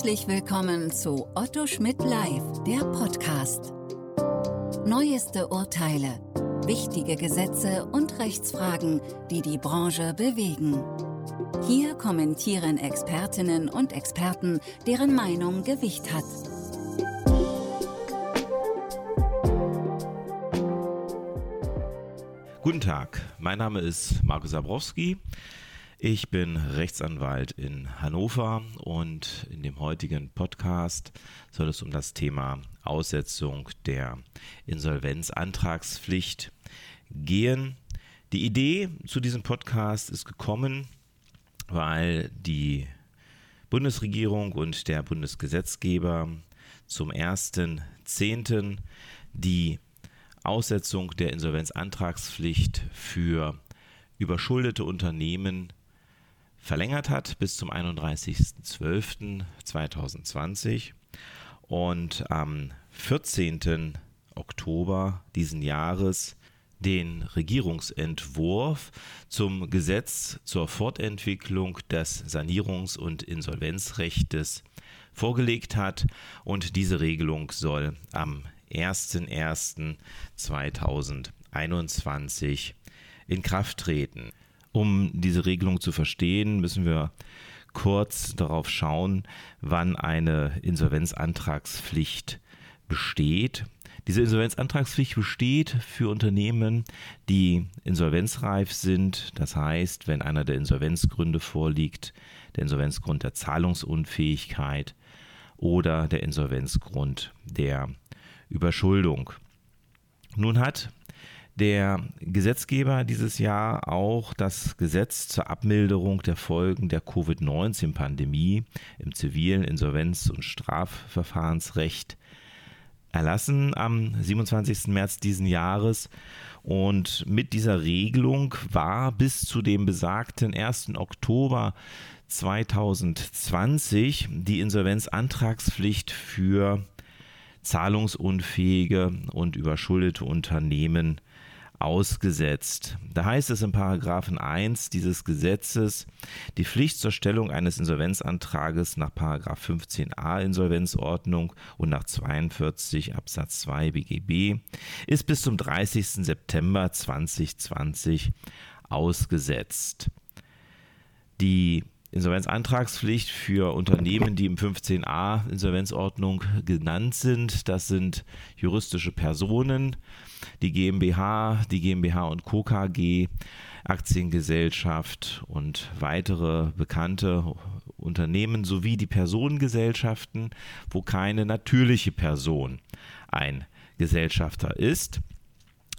Herzlich willkommen zu Otto Schmidt Live, der Podcast. Neueste Urteile, wichtige Gesetze und Rechtsfragen, die die Branche bewegen. Hier kommentieren Expertinnen und Experten, deren Meinung Gewicht hat. Guten Tag, mein Name ist Markus Zabrowski. Ich bin Rechtsanwalt in Hannover und in dem heutigen Podcast soll es um das Thema Aussetzung der Insolvenzantragspflicht gehen. Die Idee zu diesem Podcast ist gekommen, weil die Bundesregierung und der Bundesgesetzgeber zum 1.10. die Aussetzung der Insolvenzantragspflicht für überschuldete Unternehmen verlängert hat bis zum 31.12.2020 und am 14. Oktober diesen Jahres den Regierungsentwurf zum Gesetz zur Fortentwicklung des Sanierungs- und Insolvenzrechtes vorgelegt hat und diese Regelung soll am 01.01.2021 in Kraft treten. Um diese Regelung zu verstehen, müssen wir kurz darauf schauen, wann eine Insolvenzantragspflicht besteht. Diese Insolvenzantragspflicht besteht für Unternehmen, die insolvenzreif sind. Das heißt, wenn einer der Insolvenzgründe vorliegt, der Insolvenzgrund der Zahlungsunfähigkeit oder der Insolvenzgrund der Überschuldung. Nun hat der Gesetzgeber dieses Jahr auch das Gesetz zur Abmilderung der Folgen der Covid-19-Pandemie im zivilen Insolvenz- und Strafverfahrensrecht erlassen am 27. März diesen Jahres. Und mit dieser Regelung war bis zu dem besagten 1. Oktober 2020 die Insolvenzantragspflicht für zahlungsunfähige und überschuldete Unternehmen ausgesetzt. Da heißt es in Paragraphen 1 dieses Gesetzes, die Pflicht zur Stellung eines Insolvenzantrages nach Paragraph 15a Insolvenzordnung und nach 42 Absatz 2 BGB ist bis zum 30. September 2020 ausgesetzt. Die Insolvenzantragspflicht für Unternehmen, die im 15a Insolvenzordnung genannt sind. Das sind juristische Personen, die GmbH, die GmbH und Co. KG, Aktiengesellschaft und weitere bekannte Unternehmen sowie die Personengesellschaften, wo keine natürliche Person ein Gesellschafter ist.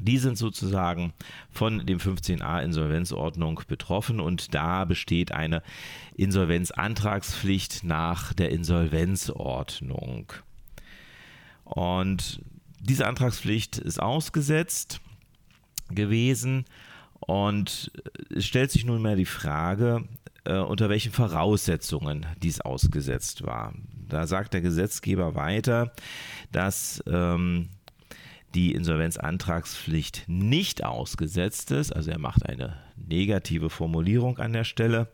Die sind sozusagen von dem 15a Insolvenzordnung betroffen und da besteht eine Insolvenzantragspflicht nach der Insolvenzordnung. Und diese Antragspflicht ist ausgesetzt gewesen und es stellt sich nunmehr die Frage, äh, unter welchen Voraussetzungen dies ausgesetzt war. Da sagt der Gesetzgeber weiter, dass ähm, die Insolvenzantragspflicht nicht ausgesetzt ist, also er macht eine negative Formulierung an der Stelle,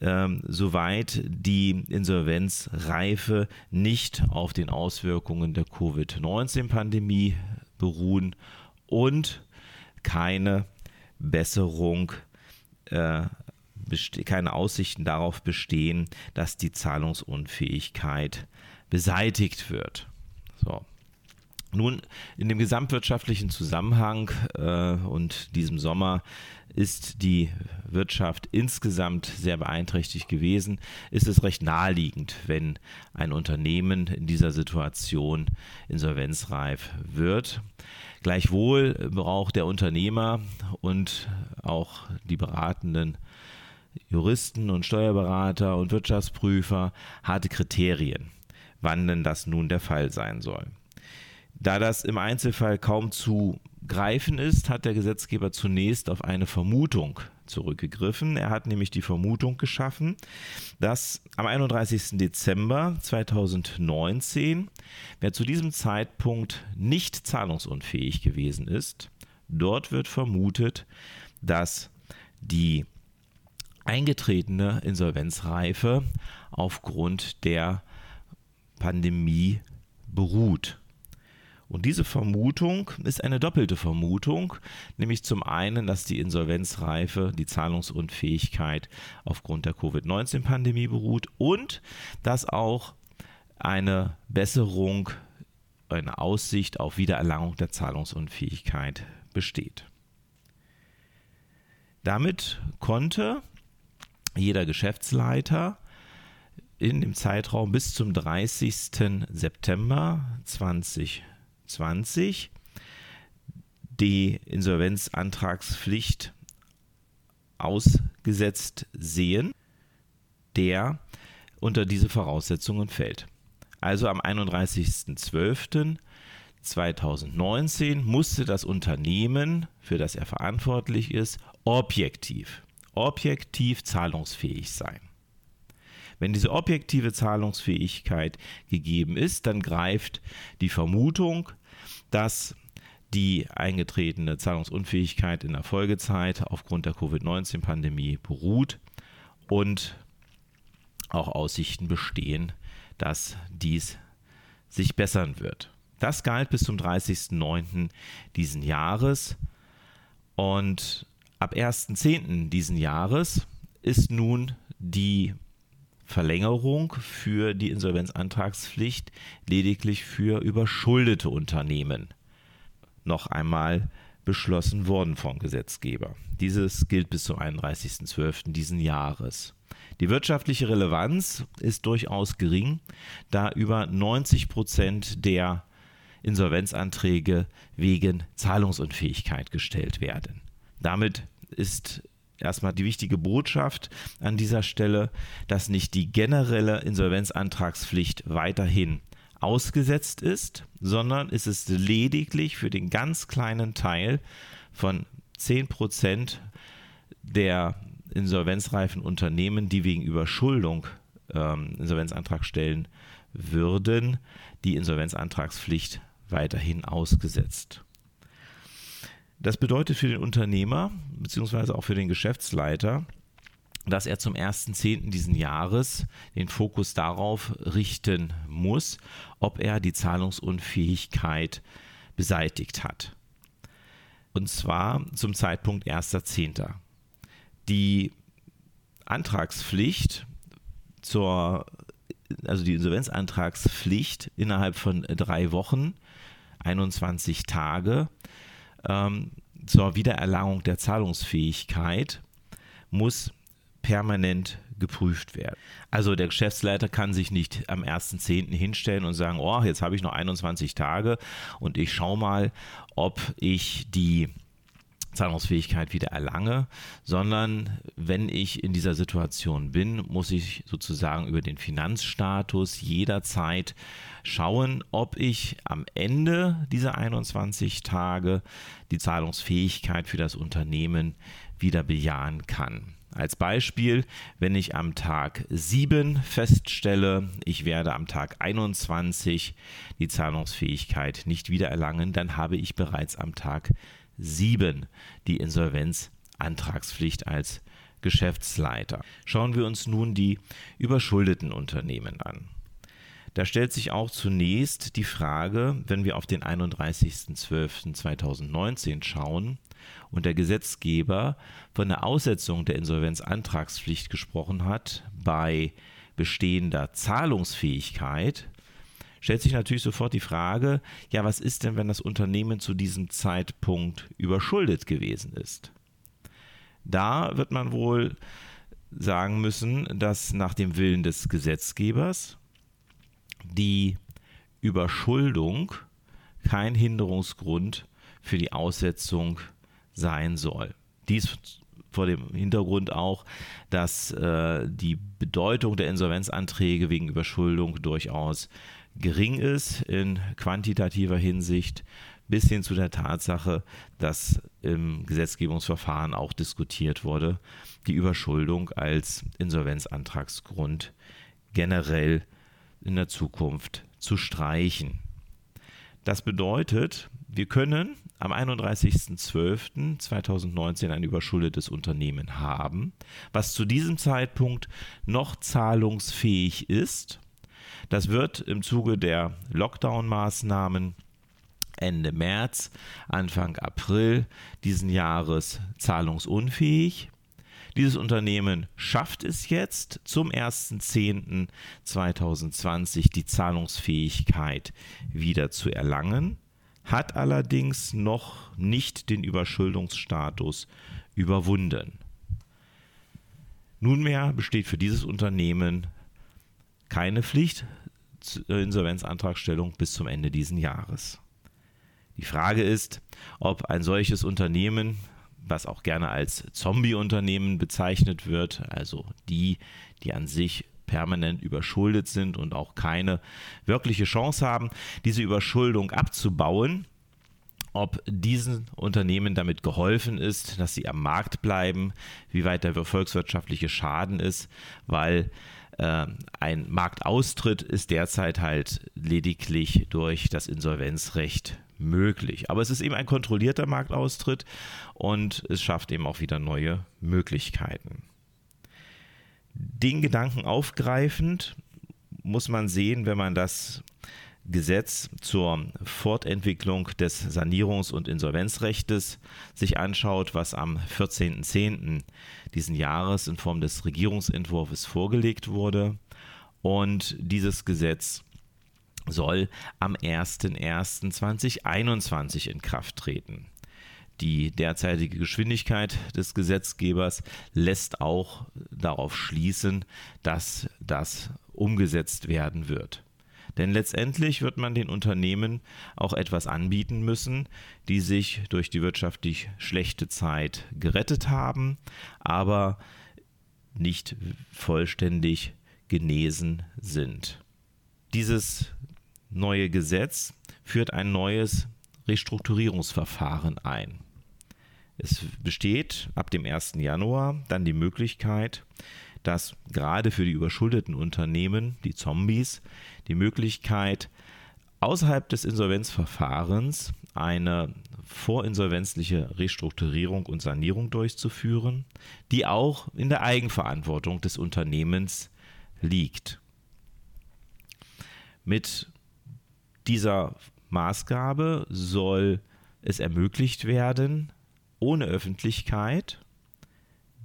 ähm, soweit die Insolvenzreife nicht auf den Auswirkungen der Covid-19-Pandemie beruhen und keine Besserung, äh, keine Aussichten darauf bestehen, dass die Zahlungsunfähigkeit beseitigt wird. So, nun, in dem gesamtwirtschaftlichen Zusammenhang äh, und diesem Sommer ist die Wirtschaft insgesamt sehr beeinträchtigt gewesen, ist es recht naheliegend, wenn ein Unternehmen in dieser Situation insolvenzreif wird. Gleichwohl braucht der Unternehmer und auch die beratenden Juristen und Steuerberater und Wirtschaftsprüfer harte Kriterien, wann denn das nun der Fall sein soll. Da das im Einzelfall kaum zu greifen ist, hat der Gesetzgeber zunächst auf eine Vermutung zurückgegriffen. Er hat nämlich die Vermutung geschaffen, dass am 31. Dezember 2019, wer zu diesem Zeitpunkt nicht zahlungsunfähig gewesen ist, dort wird vermutet, dass die eingetretene Insolvenzreife aufgrund der Pandemie beruht. Und diese Vermutung ist eine doppelte Vermutung, nämlich zum einen, dass die Insolvenzreife, die Zahlungsunfähigkeit aufgrund der Covid-19-Pandemie beruht und dass auch eine Besserung, eine Aussicht auf Wiedererlangung der Zahlungsunfähigkeit besteht. Damit konnte jeder Geschäftsleiter in dem Zeitraum bis zum 30. September 2020 die Insolvenzantragspflicht ausgesetzt sehen, der unter diese Voraussetzungen fällt. Also am 31.12.2019 musste das Unternehmen, für das er verantwortlich ist, objektiv, objektiv zahlungsfähig sein. Wenn diese objektive Zahlungsfähigkeit gegeben ist, dann greift die Vermutung, dass die eingetretene Zahlungsunfähigkeit in der Folgezeit aufgrund der Covid-19-Pandemie beruht und auch Aussichten bestehen, dass dies sich bessern wird. Das galt bis zum 30.09. diesen Jahres und ab 1.10. diesen Jahres ist nun die Verlängerung für die Insolvenzantragspflicht lediglich für überschuldete Unternehmen noch einmal beschlossen worden vom Gesetzgeber. Dieses gilt bis zum 31.12. diesen Jahres. Die wirtschaftliche Relevanz ist durchaus gering, da über 90 Prozent der Insolvenzanträge wegen Zahlungsunfähigkeit gestellt werden. Damit ist erstmal die wichtige Botschaft an dieser Stelle, dass nicht die generelle Insolvenzantragspflicht weiterhin ausgesetzt ist, sondern es ist lediglich für den ganz kleinen Teil von 10 Prozent der insolvenzreifen Unternehmen, die wegen Überschuldung ähm, Insolvenzantrag stellen würden, die Insolvenzantragspflicht weiterhin ausgesetzt. Das bedeutet für den Unternehmer beziehungsweise auch für den Geschäftsleiter, dass er zum 1.10. diesen Jahres den Fokus darauf richten muss, ob er die Zahlungsunfähigkeit beseitigt hat. Und zwar zum Zeitpunkt 1.10. Die Antragspflicht zur, also die Insolvenzantragspflicht innerhalb von drei Wochen, 21 Tage, ähm, zur Wiedererlangung der Zahlungsfähigkeit muss permanent geprüft werden. Also der Geschäftsleiter kann sich nicht am 1.10. hinstellen und sagen, oh, jetzt habe ich noch 21 Tage und ich schaue mal, ob ich die Zahlungsfähigkeit wieder erlange, sondern wenn ich in dieser Situation bin, muss ich sozusagen über den Finanzstatus jederzeit schauen, ob ich am Ende dieser 21 Tage die Zahlungsfähigkeit für das Unternehmen wieder bejahen kann. Als Beispiel, wenn ich am Tag 7 feststelle, ich werde am Tag 21 die Zahlungsfähigkeit nicht wiedererlangen, dann habe ich bereits am Tag 7 die Insolvenzantragspflicht als Geschäftsleiter. Schauen wir uns nun die überschuldeten Unternehmen an. Da stellt sich auch zunächst die Frage, wenn wir auf den 31.12.2019 schauen und der Gesetzgeber von der Aussetzung der Insolvenzantragspflicht gesprochen hat bei bestehender Zahlungsfähigkeit, stellt sich natürlich sofort die Frage, ja, was ist denn, wenn das Unternehmen zu diesem Zeitpunkt überschuldet gewesen ist? Da wird man wohl sagen müssen, dass nach dem Willen des Gesetzgebers die Überschuldung kein Hinderungsgrund für die Aussetzung sein soll. Dies vor dem Hintergrund auch, dass äh, die Bedeutung der Insolvenzanträge wegen Überschuldung durchaus gering ist in quantitativer Hinsicht, bis hin zu der Tatsache, dass im Gesetzgebungsverfahren auch diskutiert wurde, die Überschuldung als Insolvenzantragsgrund generell in der Zukunft zu streichen. Das bedeutet, wir können am 31.12.2019 ein überschuldetes Unternehmen haben, was zu diesem Zeitpunkt noch zahlungsfähig ist. Das wird im Zuge der Lockdown-Maßnahmen Ende März, Anfang April diesen Jahres zahlungsunfähig. Dieses Unternehmen schafft es jetzt zum 1.10.2020 die Zahlungsfähigkeit wieder zu erlangen, hat allerdings noch nicht den Überschuldungsstatus überwunden. Nunmehr besteht für dieses Unternehmen keine Pflicht zur Insolvenzantragstellung bis zum Ende dieses Jahres. Die Frage ist, ob ein solches Unternehmen, was auch gerne als Zombie-Unternehmen bezeichnet wird, also die, die an sich permanent überschuldet sind und auch keine wirkliche Chance haben, diese Überschuldung abzubauen, ob diesen Unternehmen damit geholfen ist, dass sie am Markt bleiben, wie weit der volkswirtschaftliche Schaden ist, weil äh, ein Marktaustritt ist derzeit halt lediglich durch das Insolvenzrecht möglich. Aber es ist eben ein kontrollierter Marktaustritt und es schafft eben auch wieder neue Möglichkeiten. Den Gedanken aufgreifend muss man sehen, wenn man das Gesetz zur Fortentwicklung des Sanierungs- und Insolvenzrechtes sich anschaut, was am 14.10. diesen Jahres in Form des Regierungsentwurfs vorgelegt wurde. Und dieses Gesetz soll am 01.01.2021 in Kraft treten. Die derzeitige Geschwindigkeit des Gesetzgebers lässt auch darauf schließen, dass das umgesetzt werden wird. Denn letztendlich wird man den Unternehmen auch etwas anbieten müssen, die sich durch die wirtschaftlich schlechte Zeit gerettet haben, aber nicht vollständig genesen sind. Dieses neue Gesetz führt ein neues Restrukturierungsverfahren ein. Es besteht ab dem 1. Januar dann die Möglichkeit, dass gerade für die überschuldeten Unternehmen, die Zombies, die Möglichkeit, außerhalb des Insolvenzverfahrens eine vorinsolvenzliche Restrukturierung und Sanierung durchzuführen, die auch in der Eigenverantwortung des Unternehmens liegt. Mit dieser Maßgabe soll es ermöglicht werden, ohne Öffentlichkeit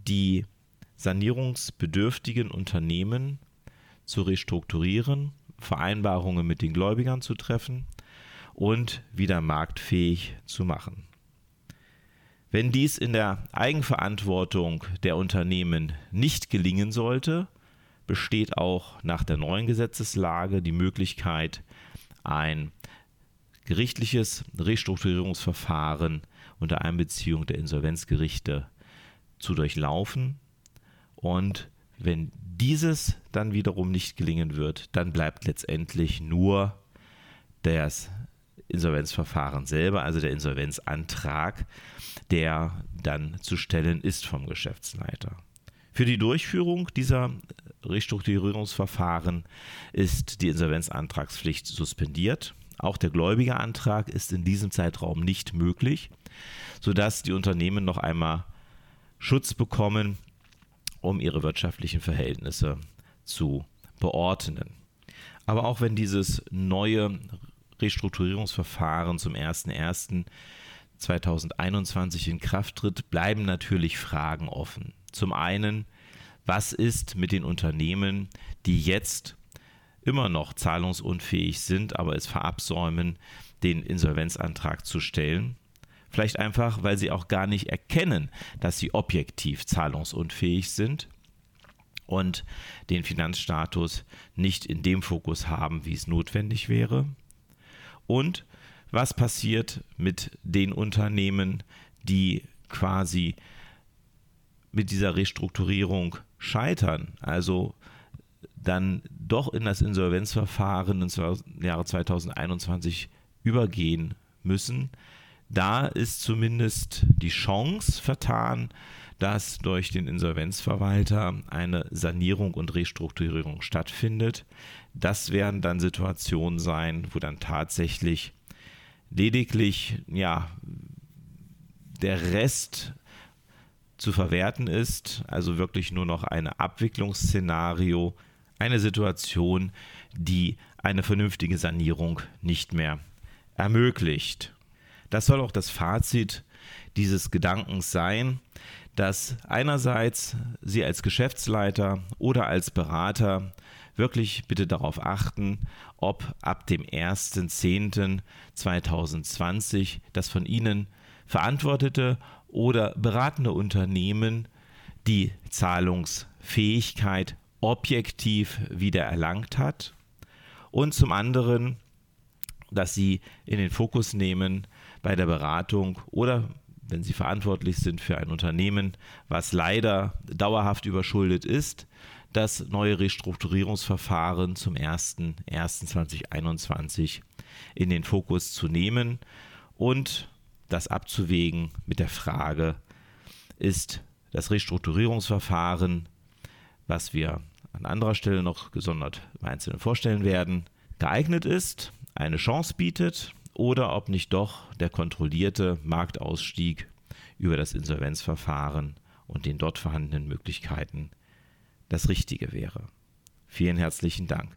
die sanierungsbedürftigen Unternehmen zu restrukturieren, Vereinbarungen mit den Gläubigern zu treffen und wieder marktfähig zu machen. Wenn dies in der Eigenverantwortung der Unternehmen nicht gelingen sollte, besteht auch nach der neuen Gesetzeslage die Möglichkeit, ein gerichtliches Restrukturierungsverfahren unter Einbeziehung der Insolvenzgerichte zu durchlaufen. Und wenn dieses dann wiederum nicht gelingen wird, dann bleibt letztendlich nur das Insolvenzverfahren selber, also der Insolvenzantrag, der dann zu stellen ist vom Geschäftsleiter. Für die Durchführung dieser Restrukturierungsverfahren ist die Insolvenzantragspflicht suspendiert. Auch der Gläubigerantrag ist in diesem Zeitraum nicht möglich, sodass die Unternehmen noch einmal Schutz bekommen, um ihre wirtschaftlichen Verhältnisse zu beordnen. Aber auch wenn dieses neue Restrukturierungsverfahren zum 01.01.2021 in Kraft tritt, bleiben natürlich Fragen offen. Zum einen, was ist mit den Unternehmen, die jetzt immer noch zahlungsunfähig sind, aber es verabsäumen, den Insolvenzantrag zu stellen? Vielleicht einfach, weil sie auch gar nicht erkennen, dass sie objektiv zahlungsunfähig sind und den Finanzstatus nicht in dem Fokus haben, wie es notwendig wäre. Und was passiert mit den Unternehmen, die quasi mit dieser Restrukturierung scheitern, also dann doch in das Insolvenzverfahren im Jahre 2021 übergehen müssen, da ist zumindest die Chance vertan, dass durch den Insolvenzverwalter eine Sanierung und Restrukturierung stattfindet. Das werden dann Situationen sein, wo dann tatsächlich lediglich ja der Rest zu verwerten ist, also wirklich nur noch ein Abwicklungsszenario, eine Situation, die eine vernünftige Sanierung nicht mehr ermöglicht. Das soll auch das Fazit dieses Gedankens sein, dass einerseits Sie als Geschäftsleiter oder als Berater wirklich bitte darauf achten, ob ab dem 1.10.2020 das von Ihnen verantwortete oder beratende Unternehmen die Zahlungsfähigkeit objektiv wieder erlangt hat. Und zum anderen, dass Sie in den Fokus nehmen bei der Beratung oder wenn Sie verantwortlich sind für ein Unternehmen, was leider dauerhaft überschuldet ist, das neue Restrukturierungsverfahren zum 01.01.2021 in den Fokus zu nehmen und das abzuwägen mit der Frage, ist das Restrukturierungsverfahren, was wir an anderer Stelle noch gesondert im Einzelnen vorstellen werden, geeignet ist, eine Chance bietet oder ob nicht doch der kontrollierte Marktausstieg über das Insolvenzverfahren und den dort vorhandenen Möglichkeiten das Richtige wäre. Vielen herzlichen Dank.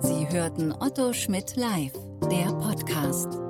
Sie hörten Otto Schmidt live, der Podcast.